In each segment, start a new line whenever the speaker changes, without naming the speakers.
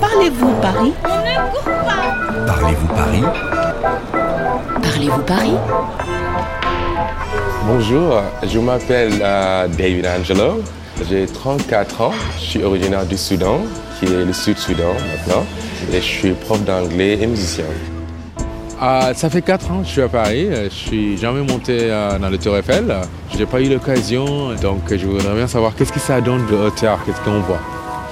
Parlez-vous Paris?
Parlez-vous Paris?
Parlez-vous Paris?
Bonjour, je m'appelle euh, David Angelo, j'ai 34 ans, je suis originaire du Soudan, qui est le Sud-Soudan maintenant, et je suis prof d'anglais et musicien.
Ah, ça fait 4 ans que je suis à Paris, je suis jamais monté euh, dans le Tour Eiffel, je n'ai pas eu l'occasion, donc je voudrais bien savoir qu'est-ce que ça donne de hauteur, qu'est-ce qu'on voit?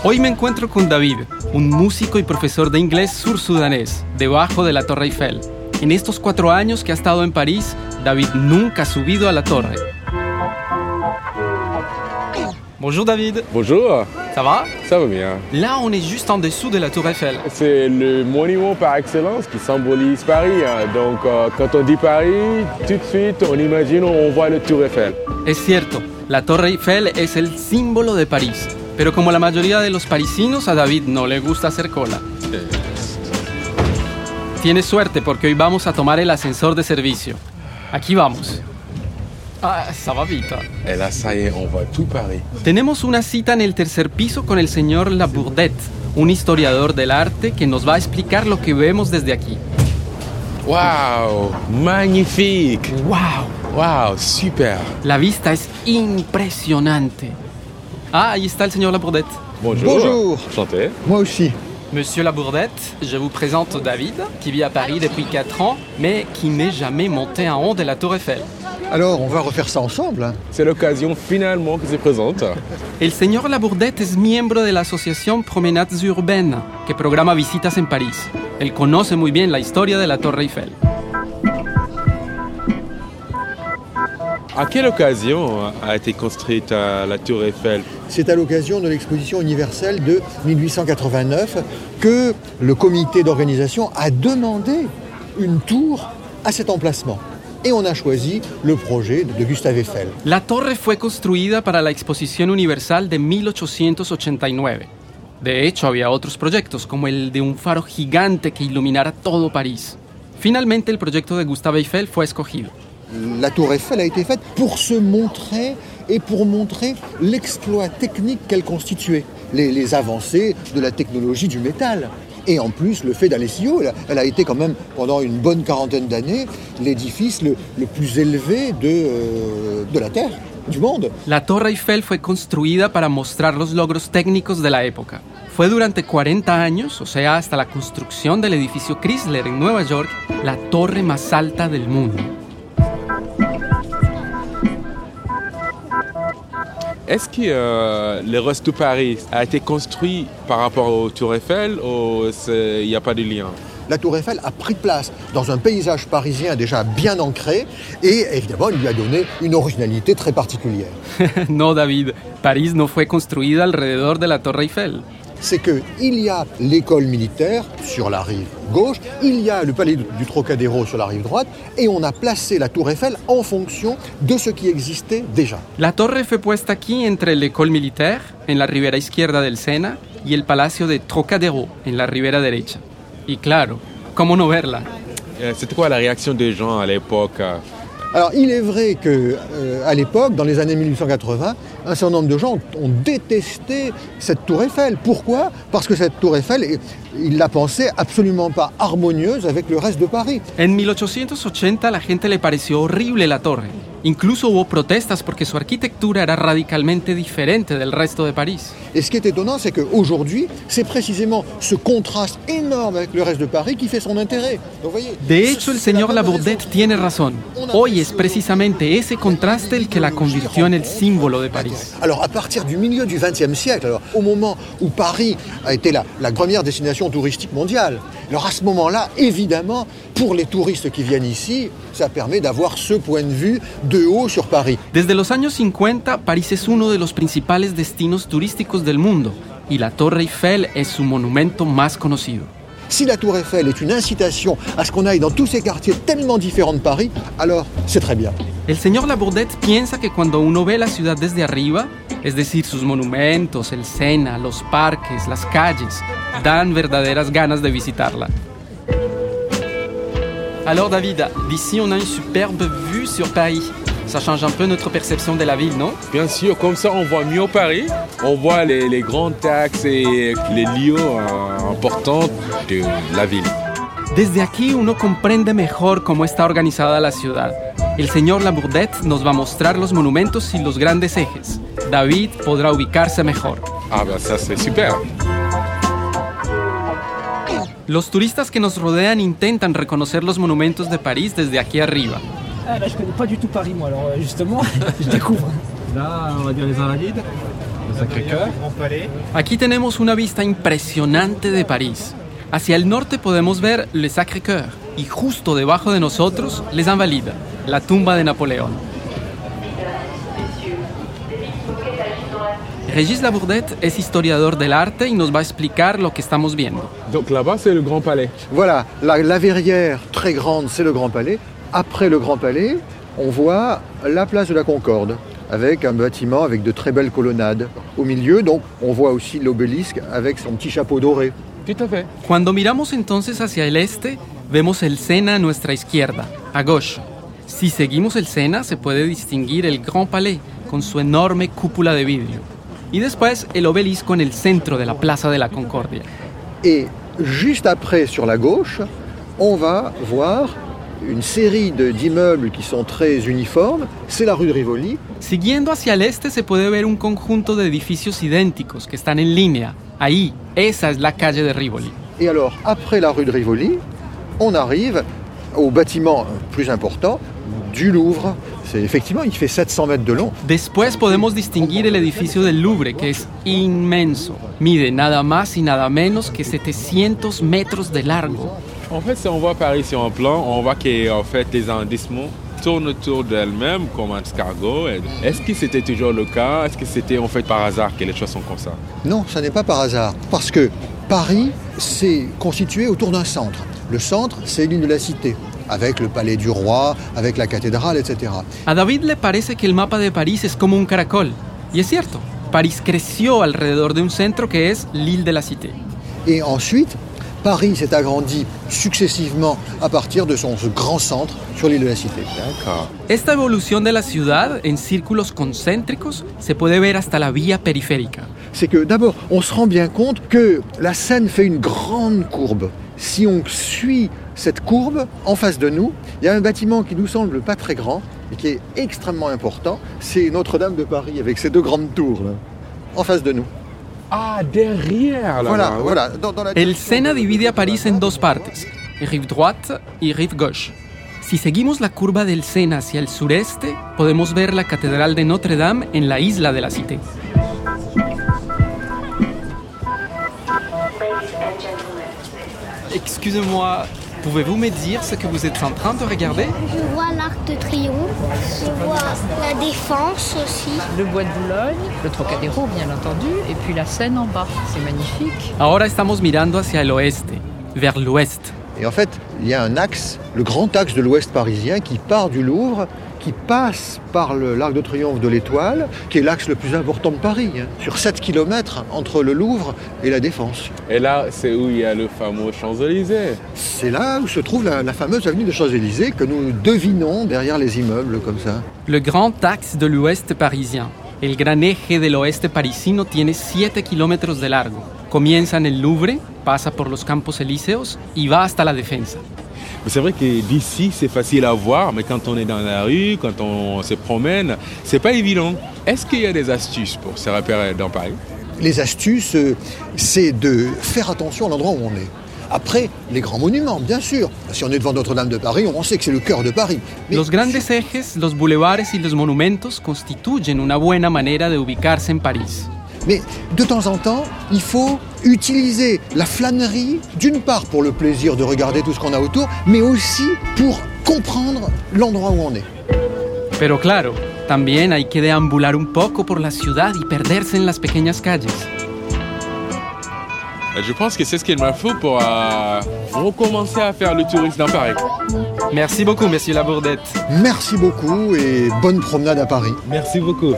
Hoy me encuentro con David, un músico y profesor de inglés sur-sudanés, debajo de la Torre Eiffel. En estos cuatro años que ha estado en París, David nunca ha subido a la torre. Bonjour David,
Bonjour,
ça va
ça va bien.
Là, on est juste en dessous de la Tour Eiffel.
C'est le monument par excellence qui symbolise Paris. hein. Donc euh, quand on dit Paris, tout de suite on imagine, on voit le Tour Eiffel.
Es cierto, la Torre Eiffel es el símbolo de París. Pero como la mayoría de los parisinos, a David no le gusta hacer cola. Tienes suerte porque hoy vamos a tomar el ascensor de servicio. Aquí vamos. Ah, ça va vite.
Et là, ça y est, on voit tout Paris.
Tenemos una cita en el tercer piso con el señor Labourdette, un historiador del arte que nos va a explicar lo que vemos desde aquí.
Waouh, magnifique.
¡Wow!
Waouh, super.
La vista es impresionante. Ah, está el señor Labourdette.
Bonjour.
Bonjour.
Enchanté.
Moi aussi.
Monsieur Labourdette, je vous présente David, qui vit à Paris depuis 4 ans, mais qui n'est jamais monté en haut de la Tour Eiffel.
Alors, on va refaire ça ensemble. hein.
C'est l'occasion finalement qui se présente.
El señor Labourdette es miembro de la asociación Promenades Urbaines, que programa visitas en París. Él conoce muy bien la historia de la Torre Eiffel.
À quelle occasion a été construite euh, la Tour Eiffel?
C'est à l'occasion de l'exposition universelle de 1889 que le comité d'organisation a demandé une tour à cet emplacement. Et on a choisi le projet de Gustave Eiffel.
La torre fue construida para la Exposición Universal de 1889. De hecho, había otros proyectos, como el de un faro gigante que iluminara todo París. Finalmente, el proyecto de Gustave Eiffel fue escogido.
La tour Eiffel a été faite pour se montrer et pour montrer l'exploit technique qu'elle constituait, les, avancées de la technologie du métal. Et en plus, le fait d'aller si haut, elle a- été quand même, pendant une bonne quarantaine d'années, l'édifice le, plus élevé de, euh, de la Terre, du monde.
La Torre Eiffel fue construida para mostrar los logros técnicos de la época. Fue durante 40 años, o sea, hasta la construcción del edificio Chrysler en Nueva York, la torre más alta del mundo.
Est-ce que euh, le reste de Paris a été construit par rapport au Tour Eiffel ou c'est- il n'y a pas de lien?
La tour Eiffel a pris place dans un paysage parisien déjà bien ancré et évidemment, il lui a donné une originalité très particulière.
no, David, París no fue construida alrededor de la Torre Eiffel.
C'est qu'il y a l'école militaire sur la rive gauche, il y a le palais du Trocadéro sur la rive droite, et on a placé la tour Eiffel en fonction de ce qui existait déjà.
La torre fue puesta aquí entre el École Militaire, en la ribera izquierda del Sena, y el Palacio de Trocadero, en la ribera derecha. Y claro, ¿cómo no verla?
Euh, C'était quoi la réaction des gens à l'époque?
Alors il est vrai que euh, à l'époque, dans les années 1880, un certain nombre de gens ont détesté cette tour Eiffel. Pourquoi? Parce que cette tour Eiffel, ils la pensaient absolument pas harmonieuse avec le reste de Paris.
En 1880 a la gente le pareció horrible la torre. Incluso hubo protestas porque su arquitectura era radicalmente diferente del resto de París.
Et ce qui est étonnant, c'est qu'aujourd'hui, c'est précisément ce contraste énorme avec le reste de Paris qui fait son intérêt. Donc, vous voyez,
De hecho, el señor Labourdette tiene razón. Hoy es precisamente ese contraste el que la convirtió en el símbolo de París.
Alors à partir du milieu du XXe siècle, alors, au moment où Paris a été la, la première destination touristique mondiale, alors à ce moment-là, évidemment, pour les touristes qui viennent ici, ça permet d'avoir ce point de vue de haut sur Paris.
Desde los años 50, París es uno de los principales destinos turísticos del mundo y la Torre Eiffel es su monumento más conocido.
Si la tour Eiffel est une incitation à ce qu'on aille dans tous ces quartiers tellement différents de Paris, alors c'est très bien.
El señor Labourdette piensa que cuando uno ve la ciudad desde arriba, es decir, sus monumentos, el Sena, los parques, las calles, dan verdaderas ganas de visitarla. Alors David, d'ici on a une superbe vue sur Paris. Ça change un peu notre perception de la ville, non
Bien sûr, comme ça on voit mieux Paris, on voit les, les grands taxes et les lieux euh, importants de la ville.
Desde aquí uno comprende mejor cómo está organizada la ciudad. El señor Labourdette nos va a mostrar los monumentos y los grandes ejes. David podrá ubicarse mejor.
Ah ben ça c'est super.
Los turistas que nos rodean intentan reconocer los monumentos de París desde aquí arriba.
Ah, là, je connais pas du tout Paris, moi, alors euh, justement, je découvre.
Là, on va dire les Invalides, le Sacré-Cœur.
Aquí tenemos una vista impresionante de París. Hacia el norte podemos ver Le Sacré-Cœur y justo debajo de nosotros Les Invalides, la tumba de Napoleón. Régis Labourdette es historiador del arte y nos va a explicar lo que estamos viendo.
Donc là-bas c'est le Grand Palais.
Voilà, la, la verrière très grande, c'est le Grand Palais. Après le Grand Palais, on voit la place de la Concorde, avec un bâtiment avec de très belles colonnades. Au milieu, donc, on voit aussi l'obélisque avec son petit chapeau doré.
Tout à fait.
Cuando miramos entonces hacia el este, vemos el Sena a nuestra izquierda, a gauche. Si seguimos el Sena, se puede distinguir el Grand Palais con su enorme cúpula de vidrio. Y después el obelisco en el centro de la Plaza de la Concordia.
Et juste après, sur la gauche, on va voir une série de- d'immeubles qui sont très uniformes. C'est la rue de Rivoli.
Siguiendo hacia el este se puede ver un conjunto de edificios idénticos que están en línea. Ahí, esa es la calle de Rivoli.
Et alors, après la rue de Rivoli, on arrive au bâtiment plus important du Louvre. C'est effectivement, il fait 700 mètres de long.
Después podemos distinguir el edificio del Louvre, que es inmenso. Mide nada más y nada menos que 700 metros de largo.
En fait, si on voit Paris sur un plan, on voit que en fait les arrondissements tournent autour d'elles-mêmes comme un escargot. Est-ce que c'était toujours le cas? Est-ce que c'était en fait par hasard que les choses sont comme ça?
Non, ça n'est pas par hasard. Parce que Paris s'est constitué autour d'un centre. Le centre, c'est l'île de la Cité, avec le palais du roi, avec la cathédrale, etc.
A David le parece que el mapa de París es como un caracol. Y es cierto, París creció alrededor de un centro que es l'île de la Cité.
Et ensuite, Paris s'est agrandi successivement à partir de son grand centre sur l'île de la Cité.
D'accord.
Esta evolución de la ciudad en círculos concéntricos se puede ver hasta la vía periférica.
c'est que d'abord, on se rend bien compte que la Seine fait une grande courbe. Si on suit cette courbe, en face de nous, il y a un bâtiment qui nous semble pas très grand et qui est extrêmement important. C'est Notre-Dame de Paris avec ses deux grandes tours, là, en face de nous.
Ah, derrière là
Voilà, voilà. Dans, dans la
El Sena
de-
divide a París en dos partes, rive droite y rive gauche. Si seguimos la curva del Sena hacia el sureste, podemos ver la Catedral de Notre Dame en la isla de la Cité. Excusez-moi, pouvez-vous me dire ce que vous êtes en train de regarder?
Je vois l'Arc de Triomphe, je vois la Défense aussi.
Le bois de Boulogne, le Trocadéro bien entendu, et puis la Seine en bas. C'est magnifique.
Ahora estamos mirando hacia el oeste, vers l'ouest.
Et en fait, il y a un axe, le grand axe de l'ouest parisien, qui part du Louvre, qui passe par l'Arc de Triomphe de l'Étoile, qui est l'axe le plus important de Paris, hein, sur 7 km entre le Louvre et la Défense.
Et là, c'est où il y a le fameux Champs-Élysées.
C'est là où se trouve la, la fameuse avenue de Champs-Élysées que nous devinons derrière les immeubles comme ça.
Le grand axe de l'ouest parisien. El gran eje del oeste parisino tiene 7 kilómetros de largo. Comienza en el Louvre, pasa por los Campos Elíseos y va hasta la Defensa.
Mais c'est vrai que d'ici, c'est facile à voir, mais quand on est dans la rue, quand on se promène, c'est pas évident. Est-ce qu'il y a des astuces pour se repérer dans Paris?
Les astuces, euh, c'est de faire attention à l'endroit où on est. Après, les grands monuments, bien sûr. Si on est devant Notre-Dame de Paris, on sait que c'est le cœur de Paris. Mais
Los grandes ejes, los bulevares y los monumentos constituyen una buena manera de ubicarse en París.
Mais de temps en temps, il faut utiliser la flânerie, d'une part pour le plaisir de regarder tout ce qu'on a autour, mais aussi pour comprendre l'endroit où on est.
Pero claro, también hay que deambular un poco por la ciudad y perderse en las pequeñas calles.
Je pense que c'est ce qu'il me faut pour euh, recommencer à faire le tourisme dans Paris.
Merci beaucoup, monsieur Labourdette.
Merci beaucoup et bonne promenade à Paris.
Merci beaucoup.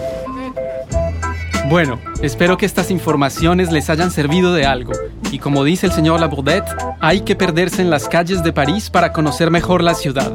Bueno, espero que estas informaciones les hayan servido de algo. Y como dice el señor Labourdette, hay que perderse en las calles de París para conocer mejor la ciudad.